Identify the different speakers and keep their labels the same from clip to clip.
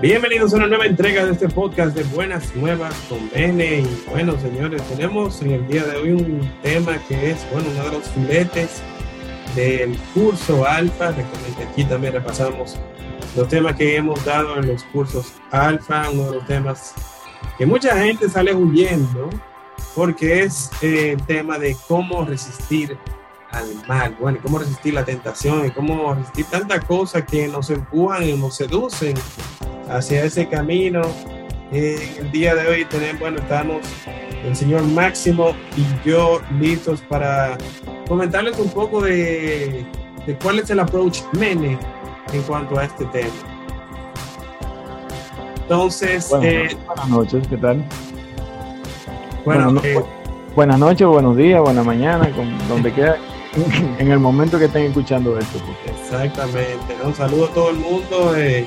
Speaker 1: Bienvenidos a una nueva entrega de este podcast de Buenas Nuevas con Bene. Y bueno, señores, tenemos en el día de hoy un tema que es, bueno, uno de los filetes del curso Alfa. Recuerden que aquí también repasamos los temas que hemos dado en los cursos Alfa, uno de los temas que mucha gente sale huyendo porque es eh, el tema de cómo resistir al mal, bueno, cómo resistir la tentación y cómo resistir tantas cosas que nos empujan y nos seducen hacia ese camino. Eh, el día de hoy tenemos, bueno, estamos el señor Máximo y yo listos para comentarles un poco de, de cuál es el approach Mene en cuanto a este tema. Entonces,
Speaker 2: eh, buenas noches, ¿qué tal?
Speaker 1: Bueno, eh,
Speaker 2: buenas noches, buenos días, buenas mañana, con donde queda, en el momento que estén escuchando esto.
Speaker 1: Exactamente, un saludo a todo el mundo. Eh,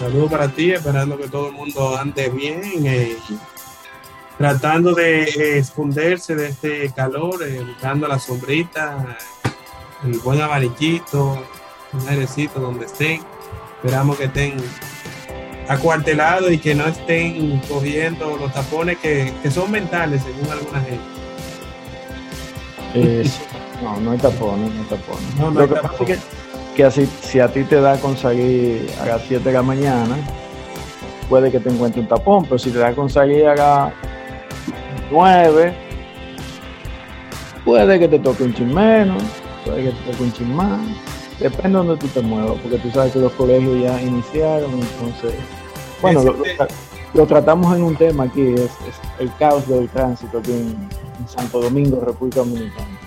Speaker 1: Saludos para ti, esperando que todo el mundo ande bien, eh, tratando de eh, esconderse de este calor, eh, buscando la sombrita, el buen abaniquito, un airecito donde estén. Esperamos que estén acuartelados y que no estén cogiendo los tapones que, son mentales, según alguna
Speaker 2: gente. no, no hay tapones, no hay tapones. No, no hay tapones que así, si a ti te da con salir a las 7 de la mañana, puede que te encuentre un tapón, pero si te da con salir a las 9, puede que te toque un chin menos, puede que te toque un chin más, depende de donde tú te muevas, porque tú sabes que los colegios ya iniciaron, entonces, bueno, lo, tratamos en un tema aquí, es, el caos del tránsito aquí en Santo Domingo, República Dominicana.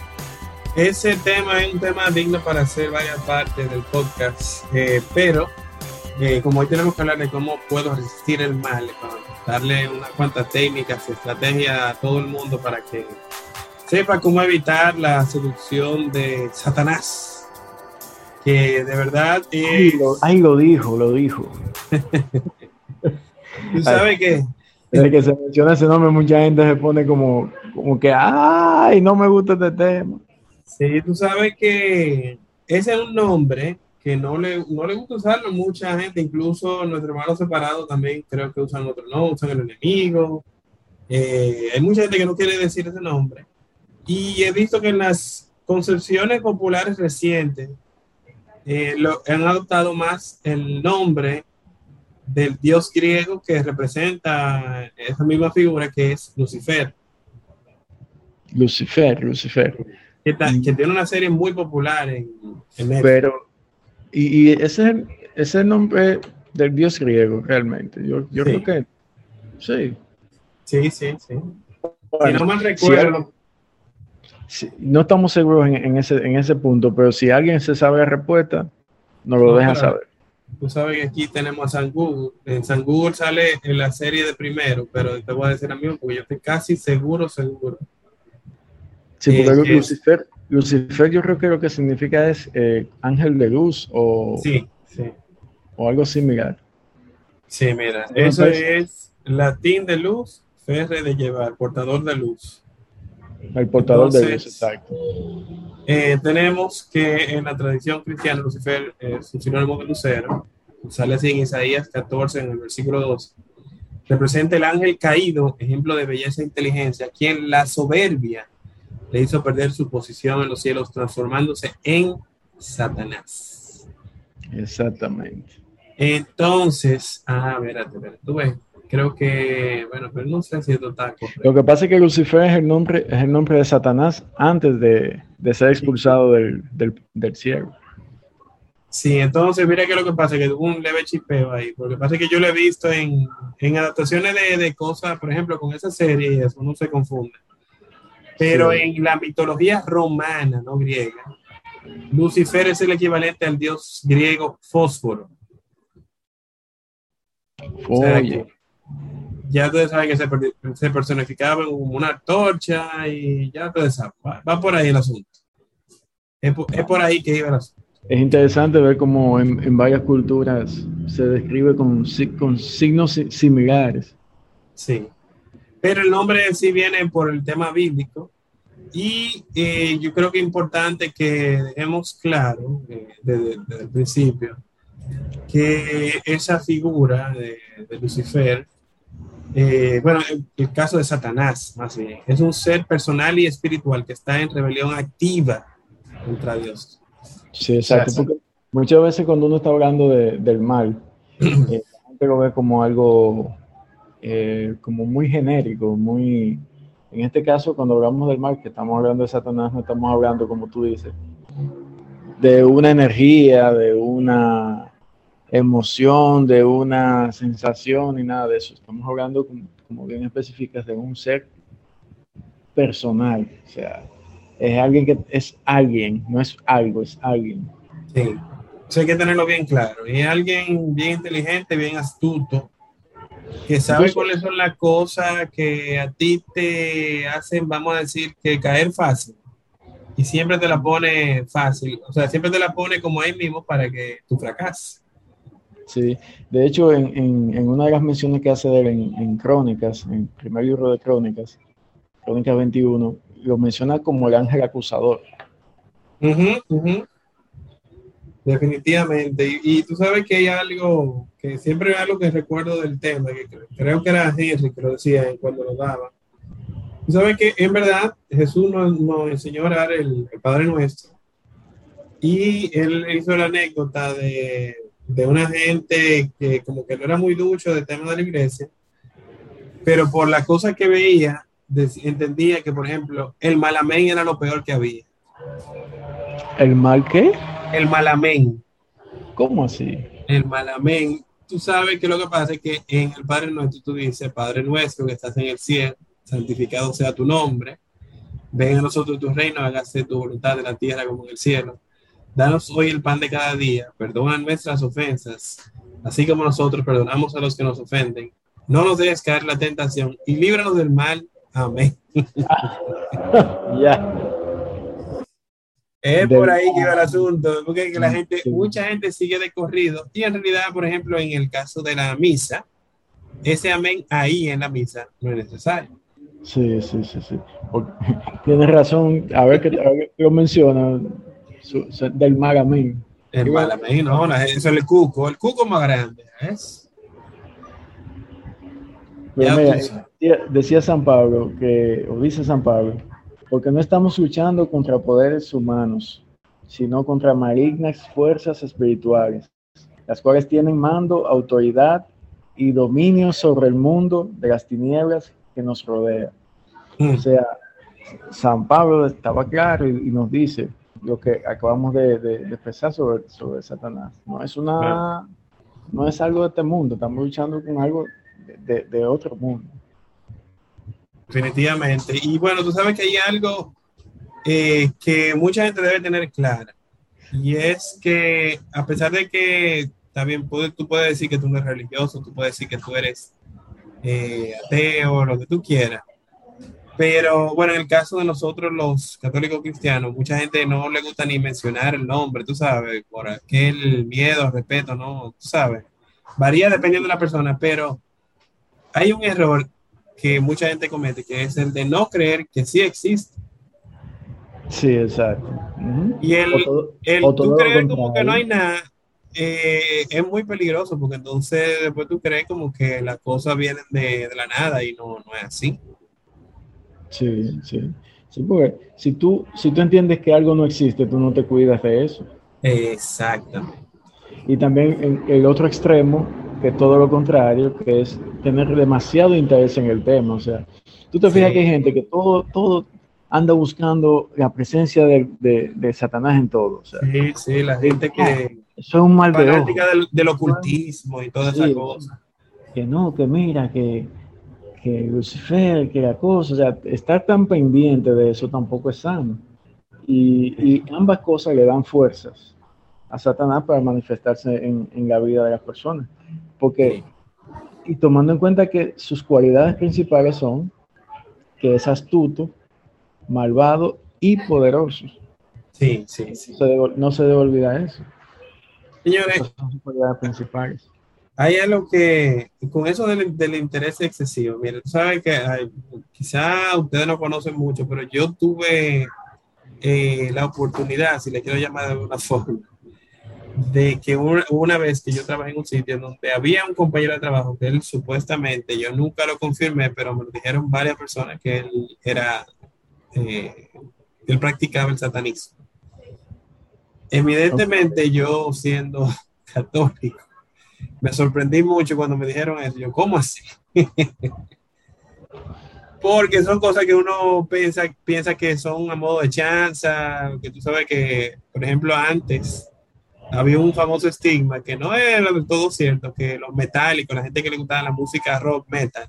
Speaker 1: Ese tema es un tema digno para hacer varias partes del podcast, eh, pero eh, como hoy tenemos que hablar de cómo puedo resistir el mal, darle unas cuantas técnicas, estrategias a todo el mundo para que sepa cómo evitar la seducción de Satanás, que de verdad
Speaker 2: es... Ahí lo, dijo, lo dijo.
Speaker 1: ¿Tú sabes que...
Speaker 2: Desde que se menciona ese nombre, mucha gente se pone como, como que, ay, no me gusta este tema.
Speaker 1: Sí, tú sabes que ese es un nombre que no le, no le gusta usarlo mucha gente, incluso nuestro hermano separado también creo que usan otro nombre, usan el enemigo. Eh, hay mucha gente que no quiere decir ese nombre. Y he visto que en las concepciones populares recientes eh, lo, han adoptado más el nombre del dios griego que representa esa misma figura que es Lucifer.
Speaker 2: Lucifer, Lucifer
Speaker 1: que, tiene una serie muy popular en,
Speaker 2: en Pero, y, ese, es el nombre del dios griego, realmente. Yo, yo creo que sí.
Speaker 1: Sí, sí, sí. no me recuerdo.
Speaker 2: No estamos seguros en, ese, en ese punto, pero si alguien se sabe la respuesta, nos lo deja saber.
Speaker 1: Tú sabes que aquí tenemos a San Google. En San Google sale en la serie de primero, pero te voy a decir a mí, porque yo estoy casi seguro, seguro
Speaker 2: Sí, porque Lucifer, Lucifer yo creo que lo que significa es eh, ángel de luz o,
Speaker 1: sí, sí.
Speaker 2: o algo similar.
Speaker 1: Sí, mira, eso es latín de luz, ferre de llevar, portador de luz.
Speaker 2: El portador de luz, exacto.
Speaker 1: Eh, tenemos que en la tradición cristiana Lucifer es un sinónimo de lucero, sale así en Isaías 14, en el versículo 2. Representa el ángel caído, ejemplo de belleza e inteligencia, quien la soberbia le hizo perder su posición en los cielos, transformándose en Satanás.
Speaker 2: Exactamente.
Speaker 1: Entonces, ah, espérate, espérate, tú ves, creo que, bueno, pero no sé si esto está
Speaker 2: Lo que pasa es que Lucifer es el nombre, es el nombre de Satanás antes de, ser expulsado del, cielo.
Speaker 1: Sí, entonces mira que lo que pasa, que tuvo un leve chipeo ahí, porque pasa que yo lo he visto en, adaptaciones de, de, cosas, por ejemplo, con esa serie eso, uno se confunde. Pero en la mitología romana, no griega, Lucifer es el equivalente al dios griego fósforo. Ya ustedes saben que se, personificaba en una antorcha y ya ustedes saben, va, por ahí el asunto. Es por, ahí que iba el asunto.
Speaker 2: es interesante ver cómo en, varias culturas se describe con, con signos similares.
Speaker 1: Sí, pero el nombre sí viene por el tema bíblico y eh, yo creo que es importante que dejemos claro eh, desde, el principio que esa figura de, Lucifer, eh, bueno, el caso de Satanás, más bien, es un ser personal y espiritual que está en rebelión activa contra Dios.
Speaker 2: Sí, exacto. muchas veces cuando uno está hablando del mal, la gente lo ve como algo como muy genérico, muy en este caso, cuando hablamos del mal, que estamos hablando de Satanás, no estamos hablando, como tú dices, de una energía, de una emoción, de una sensación y nada de eso. Estamos hablando, como, bien específicas, de un ser personal. O sea, es alguien que es alguien, no es algo, es alguien.
Speaker 1: Sí, eso hay que tenerlo bien claro. Y es alguien bien inteligente, bien astuto, que sabe cuáles son las cosas que a ti te hacen, vamos a decir, que caer fácil. Y siempre te la pone fácil, o sea, siempre te la pone como ahí mismo para que tú fracases.
Speaker 2: Sí, de hecho, en, en, una de las menciones que hace él en, Crónicas, en el primer libro de Crónicas, Crónicas 21, lo menciona como el ángel acusador.
Speaker 1: Definitivamente. Y, tú sabes que hay algo, que siempre hay algo que recuerdo del tema, que creo que era Henry que lo decía cuando lo daba. Tú sabes que en verdad Jesús nos, enseñó a orar el, Padre Nuestro. Y él hizo la anécdota de, de, una gente que como que no era muy ducho del tema de la iglesia, pero por la cosa que veía, entendía que, por ejemplo, el malamén era lo peor que había.
Speaker 2: ¿El mal qué?
Speaker 1: El malamén.
Speaker 2: ¿Cómo así?
Speaker 1: El malamén. Tú sabes que lo que pasa es que en el Padre Nuestro tú dices, Padre Nuestro que estás en el cielo, santificado sea tu nombre. Ven a nosotros tu reino, hágase tu voluntad de la tierra como en el cielo. Danos hoy el pan de cada día, perdona nuestras ofensas, así como nosotros perdonamos a los que nos ofenden. No nos dejes caer la tentación y líbranos del mal. Amén. ya. Es por ahí que va el asunto, porque la gente, mucha gente sigue de corrido y en realidad, por ejemplo, en el caso de la misa, ese amén ahí en la misa no es necesario.
Speaker 2: Sí, sí, sí, sí. Tienes razón, a ver que lo menciona, del mal amén.
Speaker 1: El mal amén, no, eso es el cuco, el cuco más grande, ¿es?
Speaker 2: decía San Pablo, que, o dice San Pablo, porque no estamos luchando contra poderes humanos, sino contra malignas fuerzas espirituales, las cuales tienen mando, autoridad y dominio sobre el mundo de las tinieblas que nos rodea. O sea, San Pablo estaba claro y, nos dice lo que acabamos de, expresar sobre, sobre, Satanás. No es una, no es algo de este mundo, estamos luchando con algo de otro mundo.
Speaker 1: Definitivamente. Y bueno, tú sabes que hay algo eh, que mucha gente debe tener clara. Y es que a pesar de que también tú puedes decir que tú no eres religioso, tú puedes decir que tú eres eh, ateo, lo que tú quieras. Pero bueno, en el caso de nosotros los católicos cristianos, mucha gente no le gusta ni mencionar el nombre, tú sabes, por aquel miedo, respeto, ¿no? Tú sabes. Varía dependiendo de la persona, pero hay un error que mucha gente comete, que es el de no creer que sí existe.
Speaker 2: Sí, exacto.
Speaker 1: Y el, el tú creer como que no hay nada eh, es muy peligroso porque entonces después tú crees como que las cosas vienen de, de la nada y no, no es así.
Speaker 2: Sí, sí. Sí, porque si tú, si tú entiendes que algo no existe, tú no te cuidas de eso.
Speaker 1: Exactamente.
Speaker 2: Y también en el otro extremo que todo lo contrario, que es tener demasiado interés en el tema. O sea, tú te fijas que hay gente que todo, todo anda buscando la presencia de, de, Satanás en todo. O sea,
Speaker 1: sí, sí, la gente que...
Speaker 2: Eso es un mal de
Speaker 1: del, del, ocultismo y todas esas cosas.
Speaker 2: Que no, que mira, que, que Lucifer, que la cosa, o sea, estar tan pendiente de eso tampoco es sano. Y, y ambas cosas le dan fuerzas a Satanás para manifestarse en, en la vida de las personas. Porque, y tomando en cuenta que sus cualidades principales son que es astuto, malvado y poderoso.
Speaker 1: Sí, sí, sí.
Speaker 2: no se debe olvidar eso.
Speaker 1: Señores,
Speaker 2: son principales.
Speaker 1: Hay algo que, con eso del, interés excesivo, miren, saben que quizá ustedes no conocen mucho, pero yo tuve eh, la oportunidad, si le quiero llamar de alguna forma, de que una, vez que yo trabajé en un sitio donde había un compañero de trabajo que él supuestamente, yo nunca lo confirmé, pero me lo dijeron varias personas que él era, eh, él practicaba el satanismo. Evidentemente yo siendo católico, me sorprendí mucho cuando me dijeron eso. Yo, ¿cómo así? Porque son cosas que uno piensa, piensa que son a modo de chanza, que tú sabes que, por ejemplo, antes había un famoso estigma que no era del todo cierto, que los metálicos, la gente que le gustaba la música rock metal,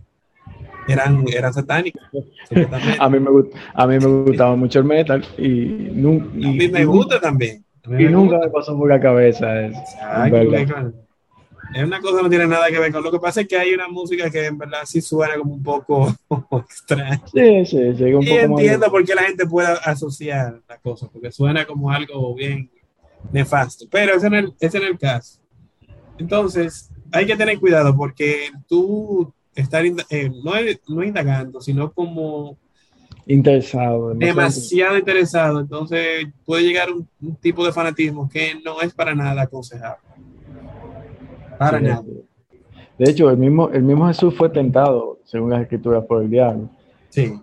Speaker 1: eran, eran satánicos.
Speaker 2: a, mí me, a mí me gustaba mucho el metal y, nunca,
Speaker 1: a mí me gusta también.
Speaker 2: Y nunca me pasó por la cabeza eso.
Speaker 1: es una cosa que no tiene nada que ver con lo que pasa es que hay una música que en verdad sí suena como un poco extraña.
Speaker 2: Sí, sí, sí.
Speaker 1: y entiendo por qué la gente puede asociar la cosa, porque suena como algo bien nefasto. Pero ese es el, el caso. Entonces, hay que tener cuidado porque tú estar eh, no, no indagando, sino como
Speaker 2: interesado.
Speaker 1: Demasiado interesado. Entonces puede llegar un, un, tipo de fanatismo que no es para nada aconsejable. Para nada.
Speaker 2: De hecho, el mismo, el mismo Jesús fue tentado, según las escrituras, por el diablo.
Speaker 1: Sí.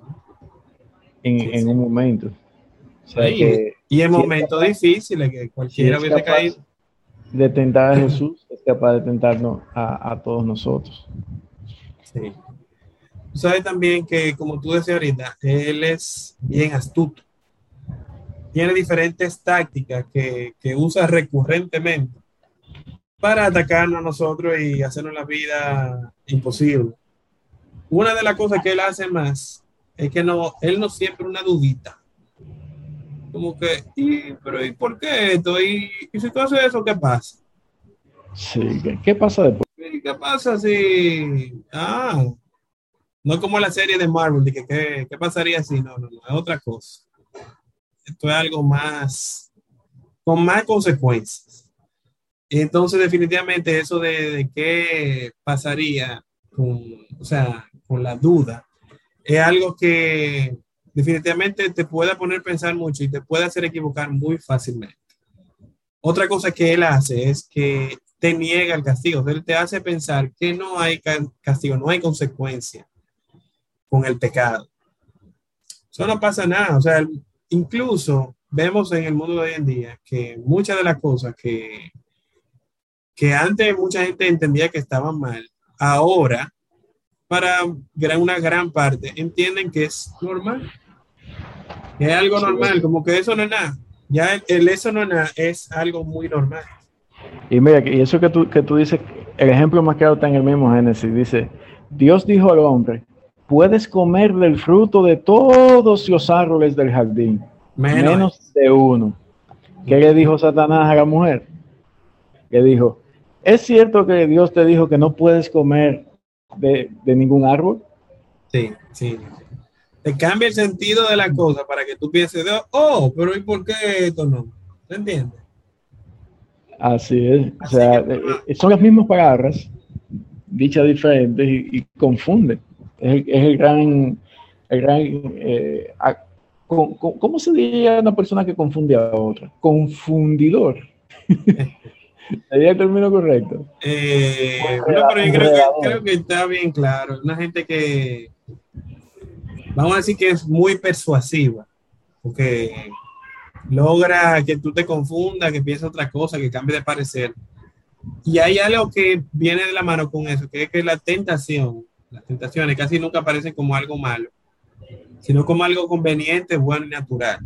Speaker 2: En, en un momento.
Speaker 1: y en momentos difíciles que cualquiera hubiese caído.
Speaker 2: De tentar a Jesús, es capaz de tentarnos a, a todos nosotros.
Speaker 1: Sí. Sabes también que, como tú decías ahorita, él es bien astuto. Tiene diferentes tácticas que, que usa recurrentemente para atacarnos a nosotros y hacernos la vida imposible. Una de las cosas que él hace más es que no, él no siempre una dudita. Como que, ¿y, pero, ¿y por qué esto? ¿Y, si tú haces eso, qué pasa?
Speaker 2: Sí, ¿qué, pasa después?
Speaker 1: ¿Qué pasa si, ah, no como la serie de Marvel, de que qué, pasaría si, no, no, no, es otra cosa. Esto es algo más, con más consecuencias. Entonces, definitivamente, eso de, qué pasaría con, o sea, con la duda, es algo que definitivamente te puede poner a pensar mucho y te puede hacer equivocar muy fácilmente. Otra cosa que él hace es que te niega el castigo. Él te hace pensar que no hay castigo, no hay consecuencia con el pecado. Eso no pasa nada. O sea, incluso vemos en el mundo de hoy en día que muchas de las cosas que que antes mucha gente entendía que estaban mal, ahora, para una gran parte, entienden que es normal. Que es algo normal, como que eso no es nada. Ya el, eso no es nada, es algo muy normal.
Speaker 2: Y mira, y eso que tú, que tú dices, el ejemplo más claro está en el mismo Génesis, dice, Dios dijo al hombre, puedes comer del fruto de todos los árboles del jardín, menos, menos de uno. ¿Qué le dijo Satanás a la mujer? Le dijo, ¿Es cierto que Dios te dijo que no puedes comer de, ningún árbol?
Speaker 1: Sí, sí. Te cambia el sentido de la cosa para que tú pienses, oh, pero ¿y por qué esto no? ¿Se entiende?
Speaker 2: Así es. o sea, eh, eh, son las mismas palabras, dichas diferentes y, confunden. Es, el gran, el gran eh, ¿cómo se diría una persona que confunde a otra? Confundidor. ¿Sería el término correcto?
Speaker 1: Eh, pero yo creo que, creo que, está bien claro. Una gente que, vamos a decir que es muy persuasiva, porque logra que tú te confundas, que pienses otra cosa, que cambie de parecer. Y hay algo que viene de la mano con eso, que es que la tentación, las tentaciones casi nunca aparecen como algo malo, sino como algo conveniente, bueno y natural.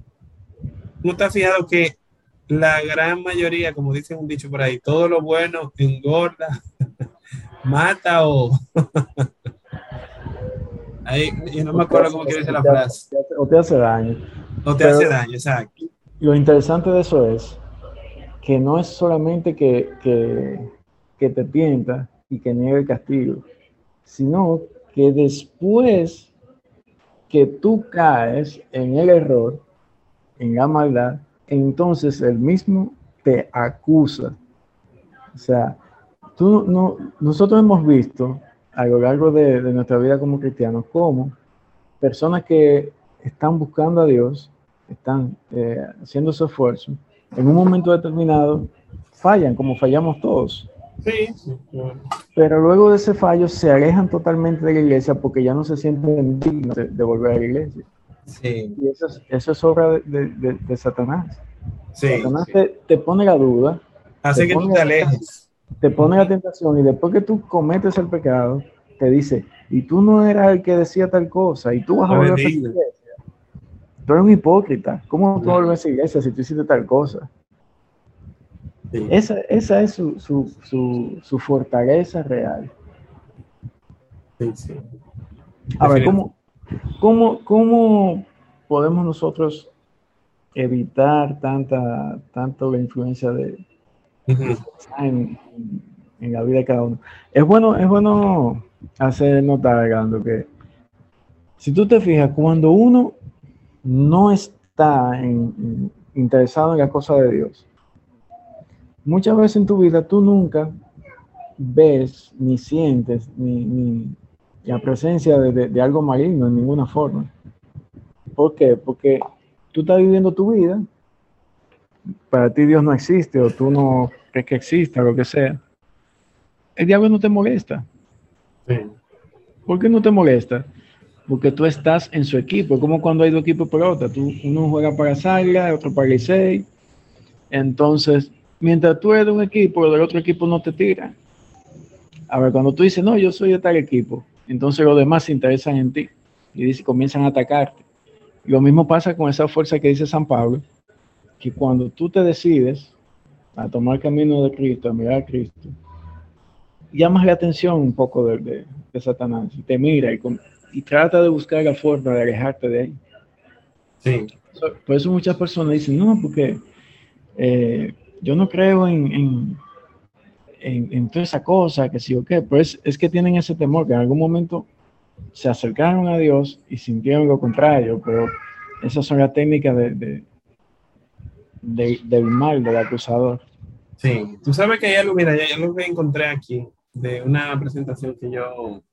Speaker 1: ¿No te has fijado que la gran mayoría, como dice un dicho por ahí, todo lo bueno engorda, mata o... ahí, yo no me acuerdo cómo quiere decir la frase.
Speaker 2: O te hace daño.
Speaker 1: O te hace daño, exacto.
Speaker 2: Lo interesante de eso es que no es solamente que, que, que te tienta y que niegue el castigo, sino que después que tú caes en el error, en la maldad, entonces el mismo te acusa. O sea, tú no, nosotros hemos visto a lo largo de, nuestra vida como cristianos cómo personas que están buscando a Dios, están eh, haciendo su esfuerzo, en un momento determinado fallan, como fallamos todos. Sí, Pero luego de ese fallo se alejan totalmente de la iglesia porque ya no se sienten dignos de, volver a la iglesia. Sí. Y eso es, eso es obra de, Satanás. Sí, Satanás Te, pone la duda.
Speaker 1: Hace que tú te alejes.
Speaker 2: Te pone la tentación y después que tú cometes el pecado, te dice, y tú no eras el que decía tal cosa, y tú vas a volver a la iglesia. Tú eres un hipócrita. ¿Cómo tú vuelves a la iglesia si tú hiciste tal cosa? Esa, esa, es su, su, su, su, fortaleza real. A ver, ¿cómo, cómo, ¿cómo podemos nosotros evitar tanta, tanto la influencia de, en, en, la vida de cada uno? Es bueno, es bueno hacer notar, Gando, que si tú te fijas, cuando uno no está interesado en la cosa de Dios, muchas veces en tu vida tú nunca ves ni sientes ni, la presencia de, algo maligno en ninguna forma. ¿Por qué? Porque tú estás viviendo tu vida, para ti Dios no existe o tú no crees que exista, lo que sea. El diablo no te molesta. ¿Por qué no te molesta? Porque tú estás en su equipo, como cuando hay dos equipos pelota. Tú, uno juega para Saga, otro para Licey. Entonces, mientras tú eres de un equipo, el del otro equipo no te tira. A ver, cuando tú dices, no, yo soy de tal equipo, entonces los demás se interesan en ti y dice, comienzan a atacarte. lo mismo pasa con esa fuerza que dice San Pablo, que cuando tú te decides a tomar el camino de Cristo, a mirar a Cristo, llamas la atención un poco de, Satanás y te mira y, trata de buscar la forma de alejarte de él. Sí. Por eso muchas personas dicen, no, porque eh, yo no creo en, en, toda esa cosa, que sí o qué, pues es que tienen ese temor, que en algún momento se acercaron a Dios y sintieron lo contrario, pero esas son las técnicas de, del mal del acusador.
Speaker 1: Sí, tú sabes que ya lo, mira, ya, lo que encontré aquí, de una presentación que yo,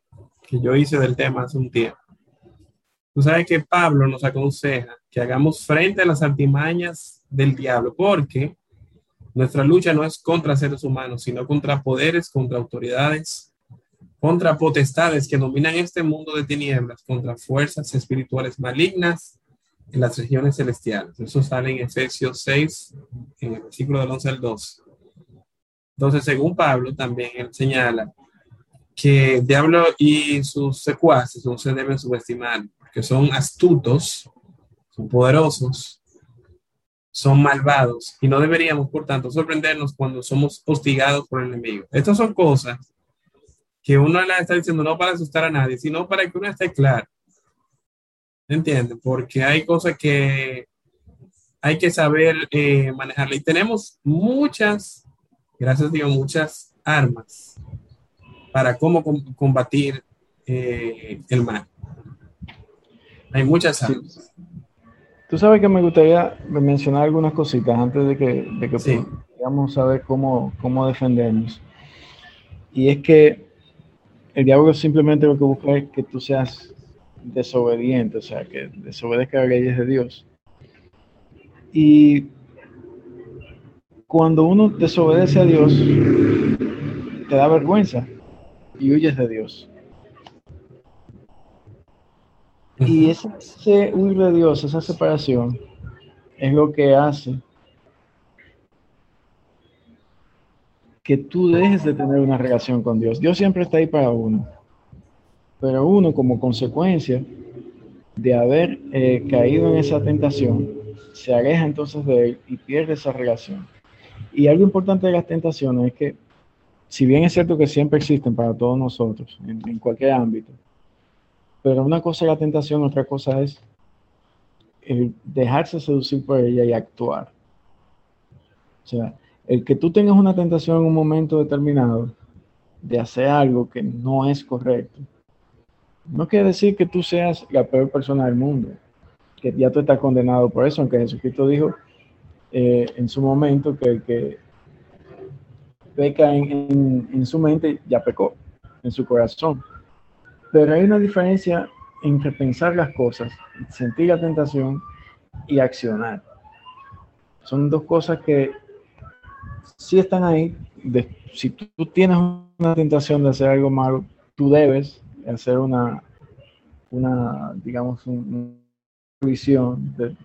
Speaker 1: que yo hice del tema hace un tiempo. Tú sabes que Pablo nos aconseja que hagamos frente a las artimañas del diablo, porque nuestra lucha no es contra seres humanos, sino contra poderes, contra autoridades, contra potestades que dominan este mundo de tinieblas, contra fuerzas espirituales malignas en las regiones celestiales. Eso sale en Efesios 6, en el versículo del 11 al 12. Entonces, según Pablo, también él señala que el diablo y sus secuaces no se deben subestimar, porque son astutos, son poderosos, son malvados y no deberíamos, por tanto, sorprendernos cuando somos hostigados por el enemigo. Estas son cosas que uno le está diciendo no para asustar a nadie, sino para que uno esté claro. ¿Entiendes? Porque hay cosas que hay que saber eh, manejarla. Y tenemos muchas, gracias a Dios, muchas armas para cómo combatir eh, el mal. Hay muchas armas.
Speaker 2: Tú sabes que me gustaría mencionar algunas cositas antes de que, de que podamos saber cómo, cómo defendernos. Y es que el diablo simplemente lo que busca es que tú seas desobediente, o sea, que desobedezca las leyes de Dios. Y cuando uno desobedece a Dios, te da vergüenza y huyes de Dios. Y ese huir de Dios, esa separación, es lo que hace que tú dejes de tener una relación con Dios. Dios siempre está ahí para uno, pero uno como consecuencia de haber eh, caído en esa tentación, se aleja entonces de Él y pierde esa relación. Y algo importante de las tentaciones es que, si bien es cierto que siempre existen para todos nosotros, en cualquier ámbito, pero una cosa es la tentación, otra cosa es el dejarse seducir por ella y actuar. O sea, el que tú tengas una tentación en un momento determinado de hacer algo que no es correcto, no quiere decir que tú seas la peor persona del mundo, que ya tú estás condenado por eso, aunque Jesucristo dijo eh, en su momento que el que peca en, en, su mente ya pecó, en su corazón. Pero hay una diferencia entre pensar las cosas, sentir la tentación y accionar. Son dos cosas que sí están ahí. si tú tienes una tentación de hacer algo malo, tú debes hacer una, una digamos, una visión de,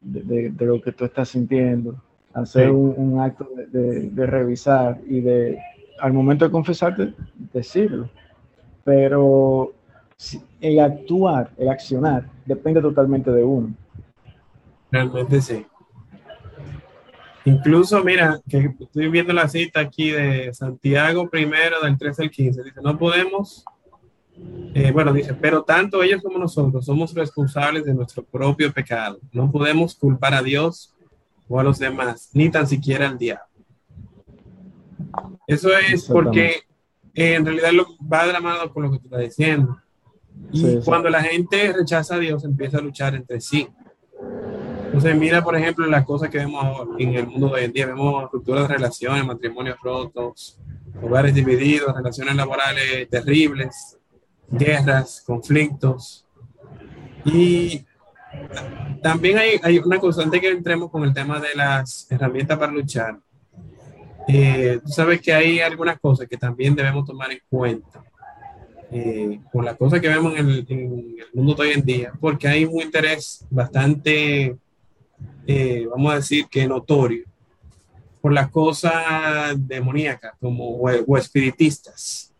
Speaker 2: de, lo que tú estás sintiendo, hacer un, acto de, revisar y de, al momento de confesarte, decirlo. Pero el actuar, el accionar, depende totalmente de uno.
Speaker 1: Realmente sí. Incluso, mira, que estoy viendo la cita aquí de Santiago primero, del 13 al 15. Dice, no podemos, eh, bueno, dice, pero tanto ellos como nosotros somos responsables de nuestro propio pecado. No podemos culpar a Dios o a los demás, ni tan siquiera al diablo. Eso es porque eh, en realidad lo, va dramado con lo que tú estás diciendo. Y cuando la gente rechaza a Dios, empieza a luchar entre sí. Entonces, mira, por ejemplo, las cosas que vemos en el mundo de hoy en día. Vemos rupturas de relaciones, matrimonios rotos, hogares divididos, relaciones laborales terribles, guerras, conflictos. Y también hay, hay una constante que entremos con el tema de las herramientas para luchar. Eh, tú sabes que hay algunas cosas que también debemos tomar en cuenta eh, con las cosas que vemos en el, en el, mundo de hoy en día, porque hay un interés bastante, eh, vamos a decir que notorio, por las cosas demoníacas como o, espiritistas.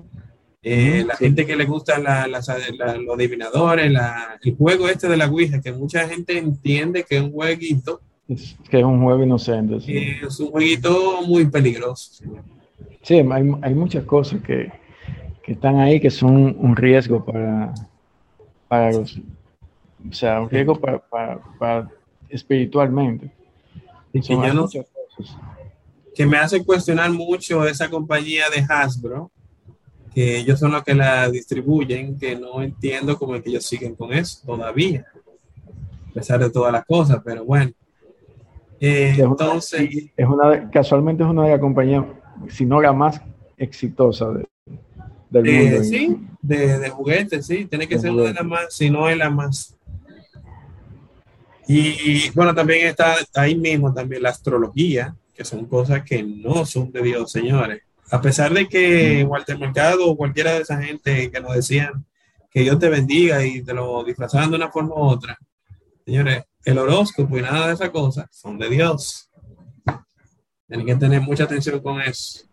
Speaker 1: Eh, la gente que le gustan la, los adivinadores, el juego este de la Ouija, que mucha gente entiende que es un jueguito.
Speaker 2: Que es un juego inocente.
Speaker 1: Es un jueguito muy peligroso.
Speaker 2: Sí, hay, hay muchas cosas que, que están ahí que son un riesgo para, para los, o sea, un riesgo para, para, espiritualmente.
Speaker 1: Y que, no, que me hace cuestionar mucho esa compañía de Hasbro, que ellos son los que la distribuyen, que no entiendo cómo es que ellos siguen con eso todavía, a pesar de todas las cosas, pero bueno.
Speaker 2: Eh, entonces, es una, casualmente es una de las compañías, si no la más exitosa de,
Speaker 1: eh, sí, de, juguetes, sí, tiene que ser una de las más, si no es la más. Y bueno, también está ahí mismo también la astrología, que son cosas que no son de Dios, señores. A pesar de que Walter Mercado o cualquiera de esa gente que nos decían que Dios te bendiga y te lo disfrazaban de una forma u otra, señores, el horóscopo y nada de esas cosas son de Dios. Tienen que tener mucha atención con eso.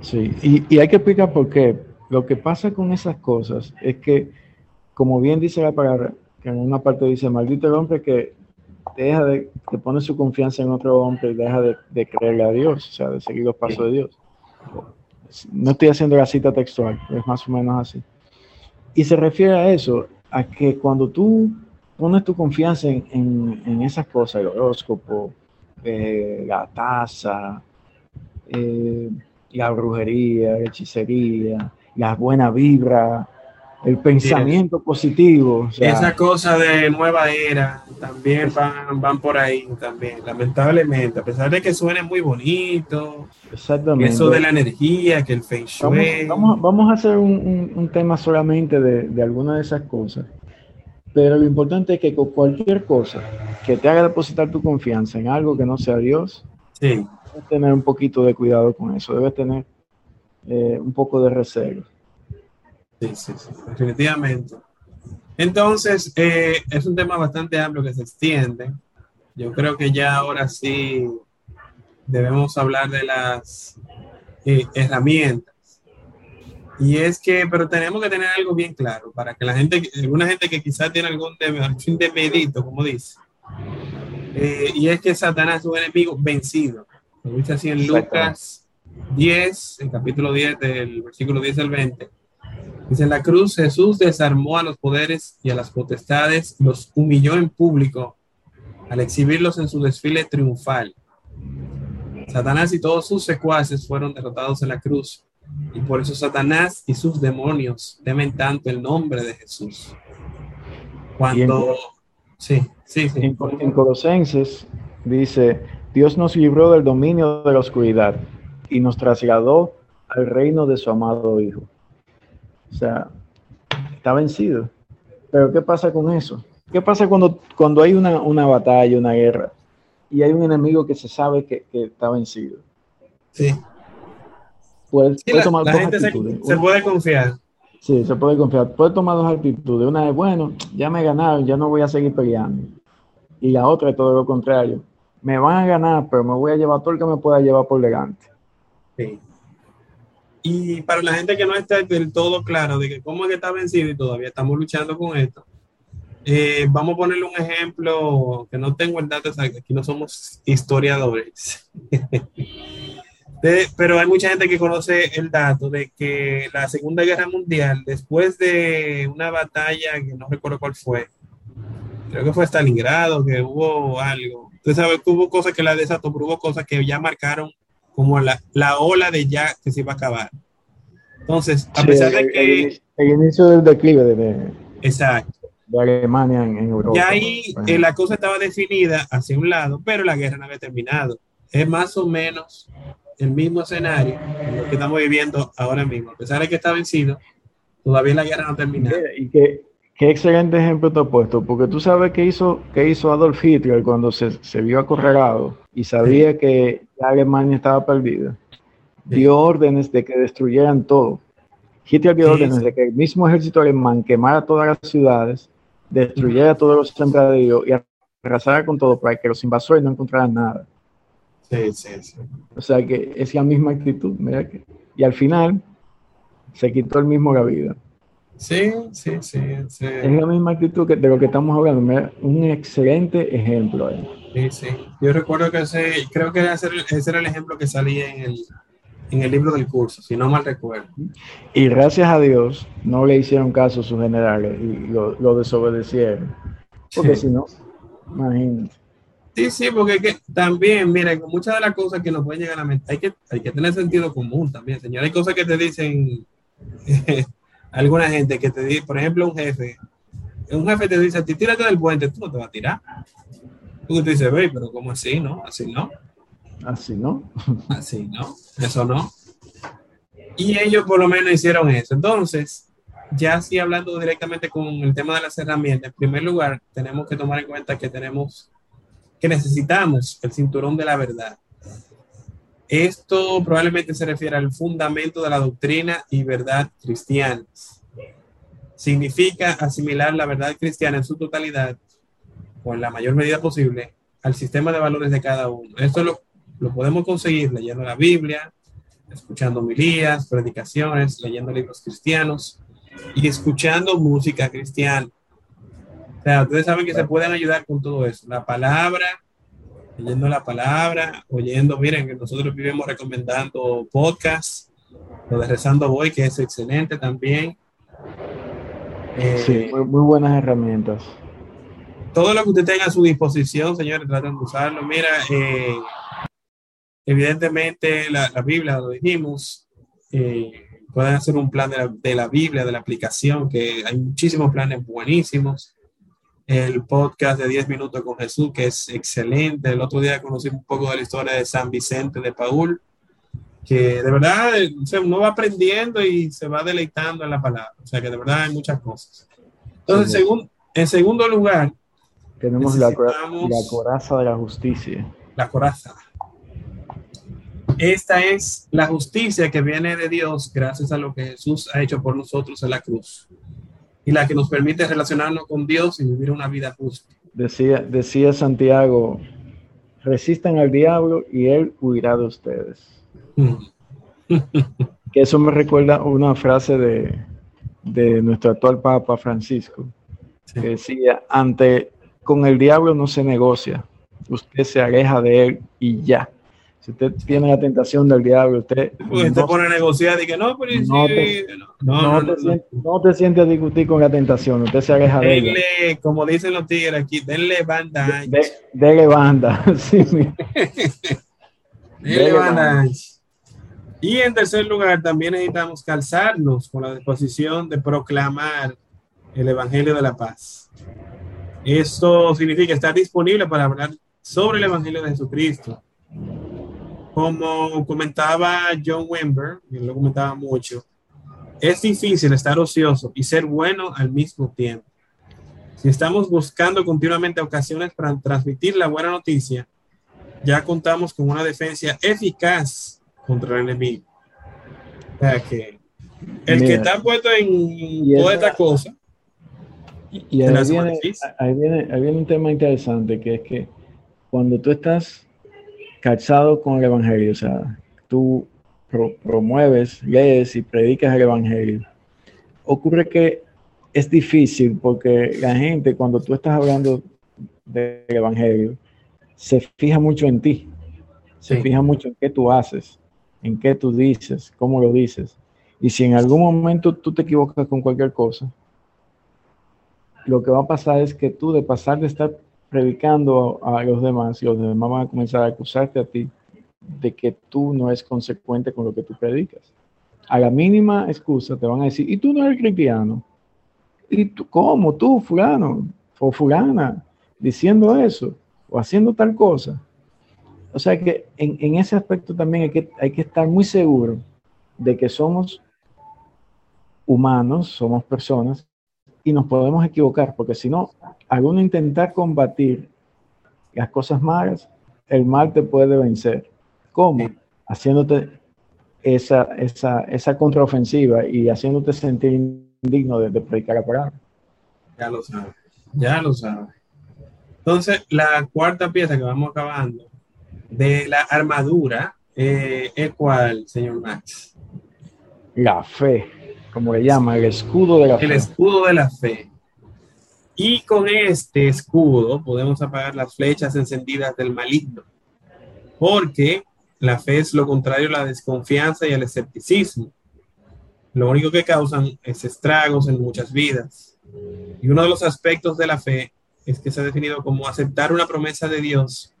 Speaker 2: Sí, y, y hay que explicar por qué lo que pasa con esas cosas es que, como bien dice la palabra, que en una parte dice, maldito el hombre que deja de, que pone su confianza en otro hombre y deja de, creerle a Dios, o sea, de seguir los pasos de Dios. No estoy haciendo la cita textual, es más o menos así. Y se refiere a eso, a que cuando tú pones tu confianza en, esas cosas, el horóscopo, eh, la taza, eh, la brujería, la hechicería, la buena vibra, el pensamiento positivo.
Speaker 1: Esa cosa de nueva era también van, van por ahí también, lamentablemente, a pesar de que suene muy bonito.
Speaker 2: Exactamente.
Speaker 1: Eso de la energía, que el feng shui.
Speaker 2: Vamos, vamos, a hacer un, un, tema solamente de, de alguna de esas cosas. Pero lo importante es que con cualquier cosa que te haga depositar tu confianza en algo que no sea Dios,
Speaker 1: sí.
Speaker 2: debes tener un poquito de cuidado con eso. Debes tener eh, un poco de reserva.
Speaker 1: Sí, sí, sí, definitivamente. Entonces, eh, es un tema bastante amplio que se extiende. Yo creo que ya ahora sí debemos hablar de las eh, herramientas. Y es que, pero tenemos que tener algo bien claro para que la gente, alguna gente que quizás tiene algún de, medito, como dice, y es que Satanás es un enemigo vencido. Lo dice así en Lucas 10, el capítulo 10 del versículo 10 al 20. Dice, en la cruz Jesús desarmó a los poderes y a las potestades, los humilló en público al exhibirlos en su desfile triunfal. Satanás y todos sus secuaces fueron derrotados en la cruz y por eso Satanás y sus demonios temen tanto el nombre de Jesús. Cuando... sí, sí, sí.
Speaker 2: En, Colosenses dice, Dios nos libró del dominio de la oscuridad y nos trasladó al reino de su amado Hijo. O sea, está vencido. Pero ¿qué pasa con eso? ¿Qué pasa cuando, cuando hay una, una batalla, una guerra, y hay un enemigo que se sabe que, que está vencido?
Speaker 1: Sí.
Speaker 2: Puede,
Speaker 1: Sí,
Speaker 2: puede
Speaker 1: la,
Speaker 2: tomar
Speaker 1: la
Speaker 2: dos
Speaker 1: gente se puede confiar.
Speaker 2: Sí, se puede confiar. Puede tomar dos actitudes. Una es, bueno, ya me ganaron, ya no voy a seguir peleando. Y la otra es todo lo contrario. Me van a ganar, pero me voy a llevar todo el que me pueda llevar por delante.
Speaker 1: Sí. Y para la gente que no está del todo claro de que cómo es que está vencido y todavía estamos luchando con esto, eh, vamos a ponerle un ejemplo que no tengo el dato exacto, aquí no somos historiadores. De- pero hay mucha gente que conoce el dato de que la Segunda Guerra Mundial, después de una batalla que no recuerdo cuál fue, creo que fue Stalingrado, que hubo algo. Usted sabe que hubo cosas que la desató, pero hubo cosas que ya marcaron como la, la ola de ya que se iba a acabar. Entonces, a
Speaker 2: Sí,
Speaker 1: pesar de
Speaker 2: el,
Speaker 1: que,
Speaker 2: el- el inicio del declive de, de-
Speaker 1: exacto,
Speaker 2: de Alemania en, en Europa.
Speaker 1: ya ahí eh, la cosa estaba definida hacia un lado, pero la guerra no había terminado. Es más o menos el mismo escenario que estamos viviendo ahora mismo. A pesar de que está vencido, todavía la guerra no ha terminado.
Speaker 2: Y qué, qué excelente ejemplo te he puesto, porque tú sabes qué hizo, qué hizo Adolf Hitler cuando se, se vio acorralado y sabía que Alemania estaba perdida.
Speaker 1: Sí.
Speaker 2: Dio órdenes de que destruyeran todo. Hitler dio
Speaker 1: Sí,
Speaker 2: órdenes de que el mismo ejército alemán quemara todas las ciudades, destruyera todos los sembradíos y arrasara con todo para que los invasores no encontraran nada.
Speaker 1: Sí, sí, sí.
Speaker 2: O sea que es la misma actitud, mira que. Y al final se quitó el mismo la vida.
Speaker 1: Sí, sí, sí, sí.
Speaker 2: Es la misma actitud que de lo que estamos hablando. Mira, un excelente ejemplo ahí.
Speaker 1: Sí, sí. Yo recuerdo que ese, creo que ese, ese era el ejemplo que salía en el, en el libro del curso, si no mal recuerdo.
Speaker 2: Y gracias a Dios no le hicieron caso a sus generales y lo, lo desobedecieron. Porque
Speaker 1: Sí.
Speaker 2: si no, imagínate.
Speaker 1: Sí, sí, porque que también, miren, con muchas de las cosas que nos pueden llegar a la mente, hay que, hay que tener sentido común también, señor. Hay cosas que te dicen alguna gente que te dice, por ejemplo, un jefe, un jefe te dice a ti, tírate del puente, tú no te vas a tirar. Tú te dices, ve, pero ¿cómo así, no? Así no,
Speaker 2: Así, ¿no?
Speaker 1: así no, eso no. Y ellos por lo menos hicieron eso. Entonces, ya así hablando directamente con el tema de las herramientas, en primer lugar, tenemos que tomar en cuenta que tenemos, que necesitamos el cinturón de la verdad. Esto probablemente se refiere al fundamento de la doctrina y verdad cristianas. Significa asimilar la verdad cristiana en su totalidad, o en la mayor medida posible, al sistema de valores de cada uno. Esto lo, lo podemos conseguir leyendo la Biblia, escuchando homilías, predicaciones, leyendo libros cristianos y escuchando música cristiana. O sea, ustedes saben que se pueden ayudar con todo eso. La palabra, leyendo la palabra, oyendo, miren que nosotros vivimos recomendando podcasts, lo de Rezando Voy, que es excelente también. Eh,
Speaker 2: Sí, muy, muy buenas herramientas.
Speaker 1: todo lo que usted tenga a su disposición, señores, traten de usarlo. Mira, eh, evidentemente la, la Biblia, lo dijimos, eh, pueden hacer un plan de la, de la Biblia, de la aplicación, que hay muchísimos planes buenísimos. El podcast de 10 minutos con Jesús, que es excelente. El otro día conocí un poco de la historia de San Vicente de Paul, que de verdad o sea, uno va aprendiendo y se va deleitando en la palabra. O sea que de verdad hay muchas cosas. Entonces,
Speaker 2: Sí.
Speaker 1: segun- en segundo lugar,
Speaker 2: Tenemos la, la coraza de la justicia.
Speaker 1: la coraza. Esta es la justicia que viene de Dios gracias a lo que Jesús ha hecho por nosotros en la cruz y la que nos permite relacionarnos con Dios y vivir una vida justa.
Speaker 2: Decía, decía Santiago, resistan al diablo y él huirá de ustedes. Que eso me recuerda una frase de, de nuestro actual Papa Francisco,
Speaker 1: Sí.
Speaker 2: que decía, ante con el diablo no se negocia, usted se aleja de él y ya. Si usted tiene la tentación del diablo, usted
Speaker 1: Porque te
Speaker 2: no,
Speaker 1: pone a negociar y que no, pero
Speaker 2: No
Speaker 1: si-
Speaker 2: te-
Speaker 1: no,
Speaker 2: no te siente, no te siente a discutir con la tentación, usted se aleja de ella.
Speaker 1: Denle, como dicen los tigres aquí, denle banda ancha.
Speaker 2: De, dele banda. Sí.
Speaker 1: Denle banda. Y en tercer lugar, también necesitamos calzarnos con la disposición de proclamar el Evangelio de la Paz. Esto significa estar disponible para hablar sobre el Evangelio de Jesucristo. Como comentaba John Wimber, y lo comentaba mucho, es difícil estar ocioso y ser bueno al mismo tiempo. Si estamos buscando continuamente ocasiones para transmitir la buena noticia, ya contamos con una defensa eficaz contra el enemigo. O sea que el que está puesto en toda esta cosa.
Speaker 2: Y, ahí, viene, ahí, viene, ahí viene un tema interesante que es que cuando tú estás calzado con el Evangelio, o sea, tú promueves, lees y predicas el Evangelio, ocurre que es difícil porque la gente cuando tú estás hablando del Evangelio se fija mucho en ti, se fija mucho en qué tú haces, en qué tú dices, cómo lo dices. Y si en algún momento tú te equivocas con cualquier cosa, lo que va a pasar es que tú de pasar de estar predicando a los demás y los demás van a comenzar a acusarte a ti de que tú no eres consecuente con lo que tú predicas. A la mínima excusa te van a decir, y tú no eres cristiano. ¿Y tú cómo? Tú, fulano o fulana, diciendo eso o haciendo tal cosa. O sea que en, en ese aspecto también hay que, hay que estar muy seguro de que somos humanos, somos personas y nos podemos equivocar, porque si no, alguno intentar combatir las cosas malas, el mal te puede vencer. ¿Cómo? Haciéndote esa, esa, esa contraofensiva y haciéndote sentir indigno de, predicar la palabra.
Speaker 1: Ya lo sabes, ya lo sabes. Entonces, la cuarta pieza que vamos acabando de la armadura eh, es cuál, señor Max?
Speaker 2: La fe como le llama, el escudo de la
Speaker 1: fe. El escudo de la fe. Y con este escudo podemos apagar las flechas encendidas del maligno, porque la fe es lo contrario a la desconfianza y al escepticismo. Lo único que causan es estragos en muchas vidas. Y uno de los aspectos de la fe es que se ha definido como aceptar una promesa de Dios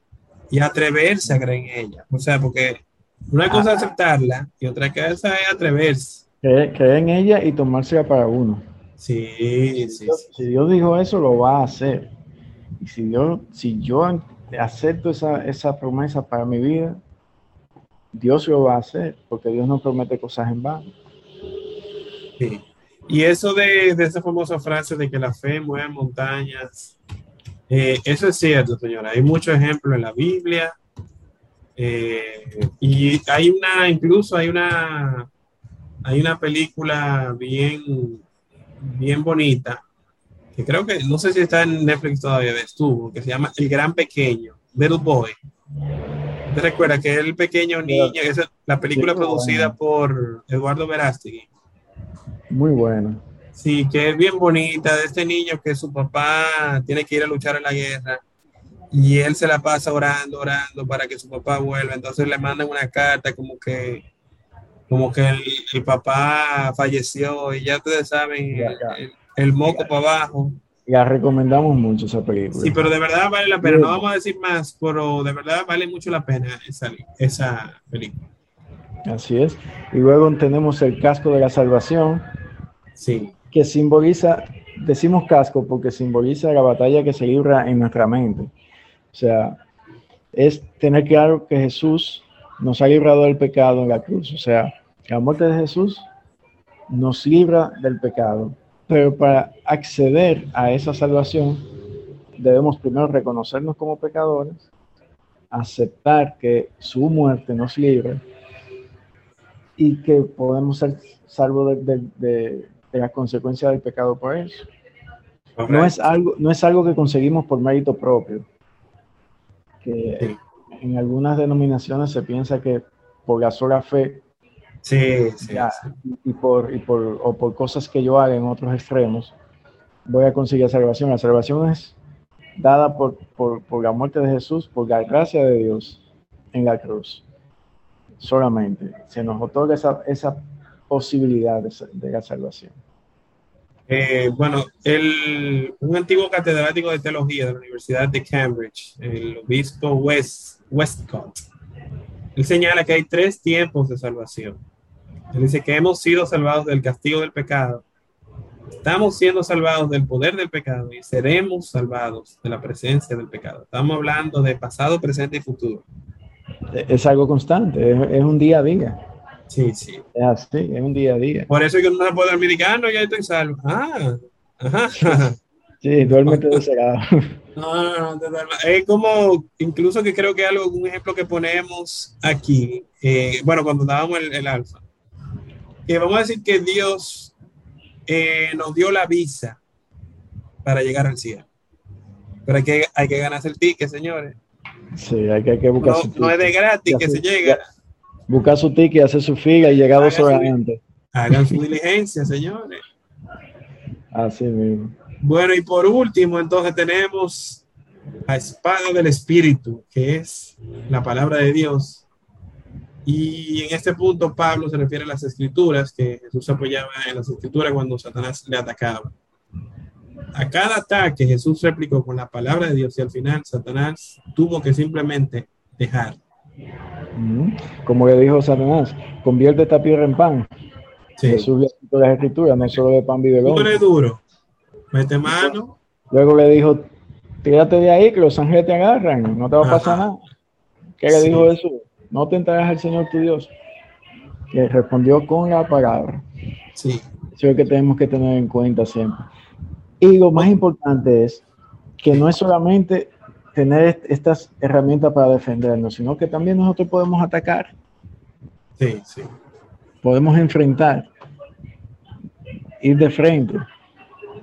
Speaker 1: y atreverse a creer en ella. O sea, porque una cosa es aceptarla y otra cosa es atreverse.
Speaker 2: Creer, en ella y tomársela para uno.
Speaker 1: Sí, sí,
Speaker 2: Si Dios dijo eso, lo va a hacer. Y si yo, si yo acepto esa, esa promesa para mi vida, Dios lo va a hacer, porque Dios no promete cosas en vano.
Speaker 1: Sí. Y eso de, de, esa famosa frase de que la fe mueve montañas, eh, eso es cierto, señora. Hay muchos ejemplos en la Biblia. Eh, y hay una, incluso hay una hay una película bien, bien bonita, que creo que, no sé si está en Netflix todavía, estuvo, que se llama El Gran Pequeño, Little Boy. ¿Te recuerdas que el pequeño niño, es la película producida por Eduardo Verástegui?
Speaker 2: Muy buena.
Speaker 1: Sí, que es bien bonita, de este niño que su papá tiene que ir a luchar en la guerra y él se la pasa orando, orando para que su papá vuelva. Entonces le mandan una carta como que como que el, papá falleció y ya ustedes saben, el, moco para abajo.
Speaker 2: Ya recomendamos mucho esa película.
Speaker 1: Sí, pero de verdad vale la pena. No vamos a decir más, pero de verdad vale mucho la pena esa, esa película.
Speaker 2: Así es. Y luego tenemos el casco de la salvación.
Speaker 1: Sí.
Speaker 2: Que simboliza, decimos casco porque simboliza la batalla que se libra en nuestra mente. O sea, es tener claro que Jesús nos ha librado del pecado en la cruz. O sea, la muerte de Jesús nos libra del pecado. Pero para acceder a esa salvación, debemos primero reconocernos como pecadores, aceptar que su muerte nos libra y que podemos ser salvos de, de, de, las consecuencias del pecado por eso. No es, algo, no es algo que conseguimos por mérito propio. Que en algunas denominaciones se piensa que por la sola fe
Speaker 1: sí, sí,
Speaker 2: y por y por o por cosas que yo haga en otros extremos voy a conseguir salvación. La salvación es dada por, por, por la muerte de Jesús, por la gracia de Dios en la cruz. Solamente se nos otorga esa, esa posibilidad de, de la salvación.
Speaker 1: Eh, bueno, el, un antiguo catedrático de teología de la Universidad de Cambridge, el obispo West, Westcott, él señala que hay tres tiempos de salvación. Él dice que hemos sido salvados del castigo del pecado, Estamos siendo salvados del poder del pecado y seremos salvados de la presencia del pecado. Estamos hablando de pasado, presente y futuro.
Speaker 2: Es algo constante, es, un día a día.
Speaker 1: Sí, sí.
Speaker 2: Es así, es un día a día.
Speaker 1: Por eso es que no se puede dormir y ah, ya estoy salvo. Ah, ajá.
Speaker 2: Sí, duérmete de
Speaker 1: No, no, Es como, incluso que creo que algo, un ejemplo que ponemos aquí, eh, bueno, cuando dábamos el, el alfa, que vamos a decir que Dios eh, nos dio la visa para llegar al cielo. Pero hay que, hay que ganarse el ticket, señores.
Speaker 2: Sí, hay que, hay que buscar
Speaker 1: no. No es de gratis que se llega.
Speaker 2: Buscar su ticket, hacer su fila y llegar dos horas antes.
Speaker 1: Hagan su diligencia, señores.
Speaker 2: Así mismo.
Speaker 1: Bueno, y por último, entonces tenemos la espada del Espíritu, que es la palabra de Dios. Y en este punto Pablo se refiere a las escrituras, que Jesús apoyaba en las escrituras cuando Satanás le atacaba. A cada ataque Jesús replicó con la palabra de Dios y al final Satanás tuvo que simplemente dejar.
Speaker 2: Como le dijo Satanás, convierte esta piedra en pan. Jesús le las escrituras, no solo de pan vive el
Speaker 1: duro. Mete mano.
Speaker 2: Luego le dijo, tírate de ahí que los ángeles te agarran, no te va a pasar nada. ¿Qué le dijo eso? No tentarás al Señor tu Dios. Y respondió con la palabra.
Speaker 1: Sí.
Speaker 2: Eso es lo que tenemos que tener en cuenta siempre. Y lo más importante es que no es solamente tener estas herramientas para defendernos, sino que también nosotros podemos atacar.
Speaker 1: Sí, sí.
Speaker 2: Podemos enfrentar, ir de frente.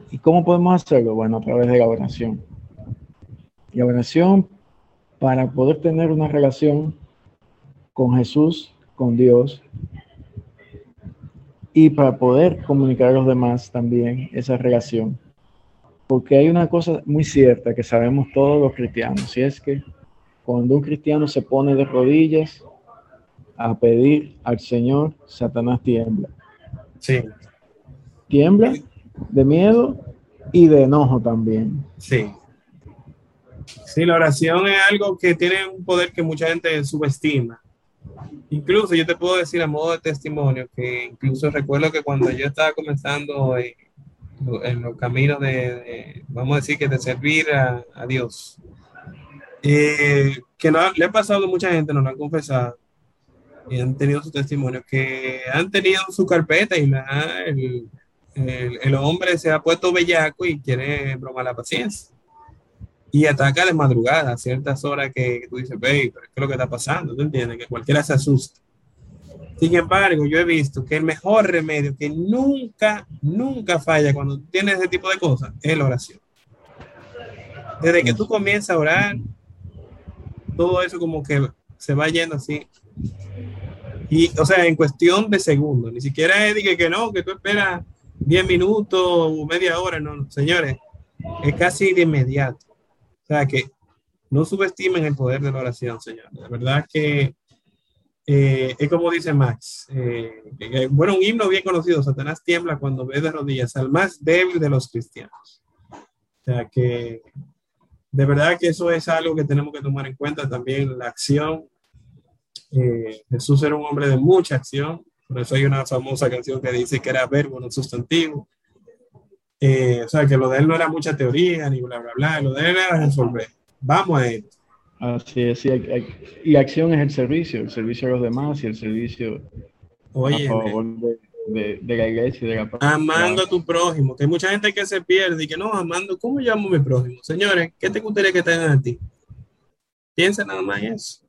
Speaker 2: ¿Y cómo podemos hacerlo? Bueno, a través de la oración. La oración para poder tener una relación con Jesús, con Dios, y para poder comunicar a los demás también esa relación. Porque hay una cosa muy cierta que sabemos todos los cristianos, y es que cuando un cristiano se pone de rodillas a pedir al Señor, Satanás tiembla.
Speaker 1: Sí.
Speaker 2: Tiembla de miedo y de enojo también.
Speaker 1: Sí. Sí, la oración es algo que tiene un poder que mucha gente subestima. Incluso yo te puedo decir a modo de testimonio que incluso recuerdo que cuando yo estaba comenzando en, los caminos de, vamos a decir que de servir a, Dios, eh, que no, le ha pasado a mucha gente, nos lo han confesado, y han tenido su testimonio, que han tenido su carpeta y la, el, el, hombre se ha puesto bellaco y quiere bromar la paciencia. Y ataca de madrugada, a ciertas horas que tú dices, baby, pero ¿qué es lo que está pasando? ¿Tú entiendes? Que cualquiera se asusta. Sin embargo, yo he visto que el mejor remedio que nunca, nunca falla cuando tienes ese tipo de cosas es la oración. Desde que tú comienzas a orar, todo eso como que se va yendo así. Y, o sea, en cuestión de segundos, ni siquiera es que, que no, que tú esperas 10 minutos o media hora, no, señores, es casi de inmediato. O sea que no subestimen el poder de la oración, señores. De verdad que eh, es como dice Max. Eh, bueno, un himno bien conocido, Satanás tiembla cuando ve de rodillas al más débil de los cristianos. O sea que de verdad que eso es algo que tenemos que tomar en cuenta también, la acción. Eh, Jesús era un hombre de mucha acción, por eso hay una famosa canción que dice que era verbo, no sustantivo. Eh, o sea, que lo de él no era mucha teoría, ni bla, bla, bla. Lo de él era resolver. Vamos a él.
Speaker 2: Así es, y, acción es el servicio, el servicio a los demás y el servicio
Speaker 1: Oye,
Speaker 2: a favor de, la iglesia y de la
Speaker 1: Amando a tu prójimo, que hay mucha gente que se pierde y que no, amando, ¿cómo llamo a mi prójimo? Señores, ¿qué te gustaría que tengan a ti? Piensa nada más en eso.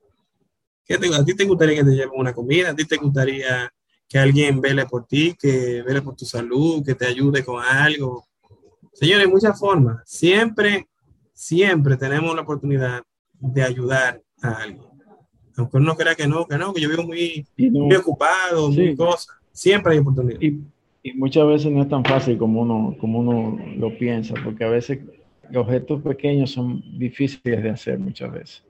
Speaker 1: ¿Qué te, ¿A ti te gustaría que te lleven una comida? ¿A ti te gustaría que alguien vele por ti, que vele por tu salud, que te ayude con algo. Señores, muchas formas. Siempre, siempre tenemos la oportunidad de ayudar a alguien. Aunque uno crea que no, que no, que yo vivo muy, muy ocupado, muy cosas. Siempre hay oportunidad.
Speaker 2: Y, y, muchas veces no es tan fácil como uno, como uno lo piensa, porque a veces los objetos pequeños son difíciles de hacer muchas veces.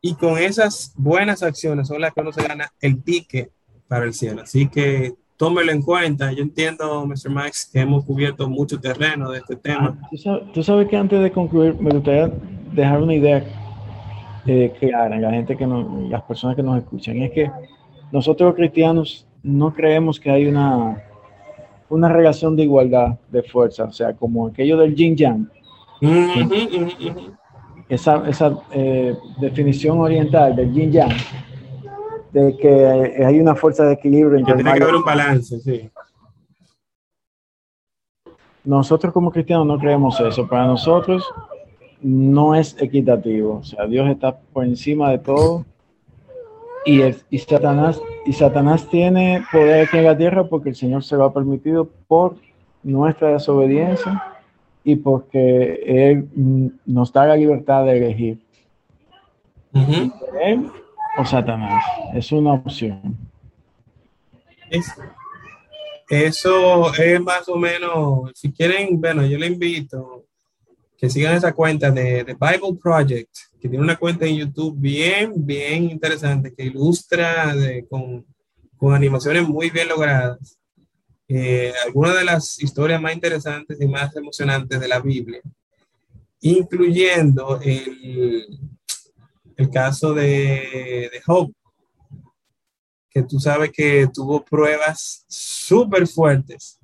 Speaker 1: Y con esas buenas acciones son las que uno se gana el pique para el cielo. Así que tómelo en cuenta. Yo entiendo, Mr. Max, que hemos cubierto mucho terreno de este tema.
Speaker 2: Ah, tú, sabes, que antes de concluir, me gustaría dejar una idea eh, clara en la gente que nos, las personas que nos escuchan. Y es que nosotros cristianos no creemos que hay una, una relación de igualdad de fuerza, o sea, como aquello del yin yang. Esa, esa eh, definición oriental del yin yang, de que hay una fuerza de equilibrio.
Speaker 1: Entre tiene que haber un balance, sí.
Speaker 2: Nosotros como cristianos no creemos eso. Para nosotros no es equitativo. O sea, Dios está por encima de todo. Y, y, Satanás, y Satanás tiene poder aquí en la tierra porque el Señor se lo ha permitido por nuestra desobediencia y porque Él nos da la libertad de elegir. Él o Satanás. Es una opción.
Speaker 1: eso es más o menos, si quieren, bueno, yo le invito que sigan esa cuenta de, The Bible Project, que tiene una cuenta en YouTube bien, bien interesante, que ilustra con, con, animaciones muy bien logradas eh, algunas de las historias más interesantes y más emocionantes de la Biblia, incluyendo el, el caso de, de Job, que tú sabes que tuvo pruebas súper fuertes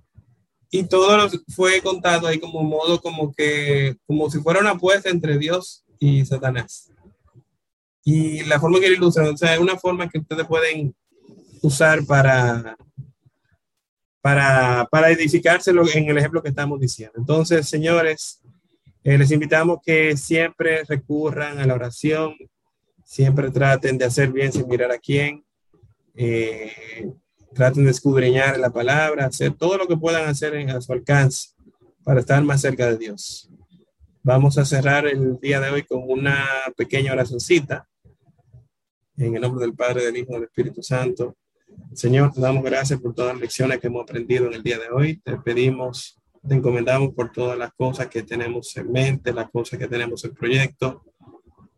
Speaker 1: y todo fue contado ahí como modo como que, como si fuera una apuesta entre Dios y Satanás. Y la forma que lo ilustran, o sea, es una forma que ustedes pueden usar para, para, para edificárselo en el ejemplo que estamos diciendo. Entonces, señores, eh, les invitamos que siempre recurran a la oración, siempre traten de hacer bien sin mirar a quién. Eh, traten de escudriñar la palabra, hacer todo lo que puedan hacer en, a su alcance para estar más cerca de Dios. Vamos a cerrar el día de hoy con una pequeña oracióncita. En el nombre del Padre, del Hijo y del Espíritu Santo. Señor, te damos gracias por todas las lecciones que hemos aprendido en el día de hoy. Te pedimos, te encomendamos por todas las cosas que tenemos en mente, las cosas que tenemos en proyecto.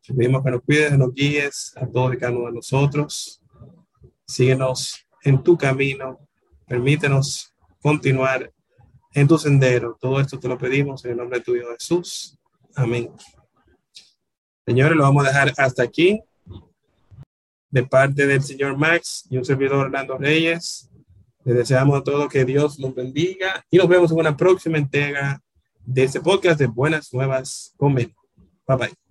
Speaker 1: Te pedimos que nos cuides, nos guíes a todos y cada uno de nosotros. Síguenos en tu camino. Permítenos continuar en tu sendero. Todo esto te lo pedimos en el nombre de tu Hijo Jesús. Amén. Señores, lo vamos a dejar hasta aquí. De parte del señor Max y un servidor Orlando Reyes, le deseamos a todos que Dios los bendiga y nos vemos en una próxima entrega de este podcast de Buenas Nuevas con Bye bye.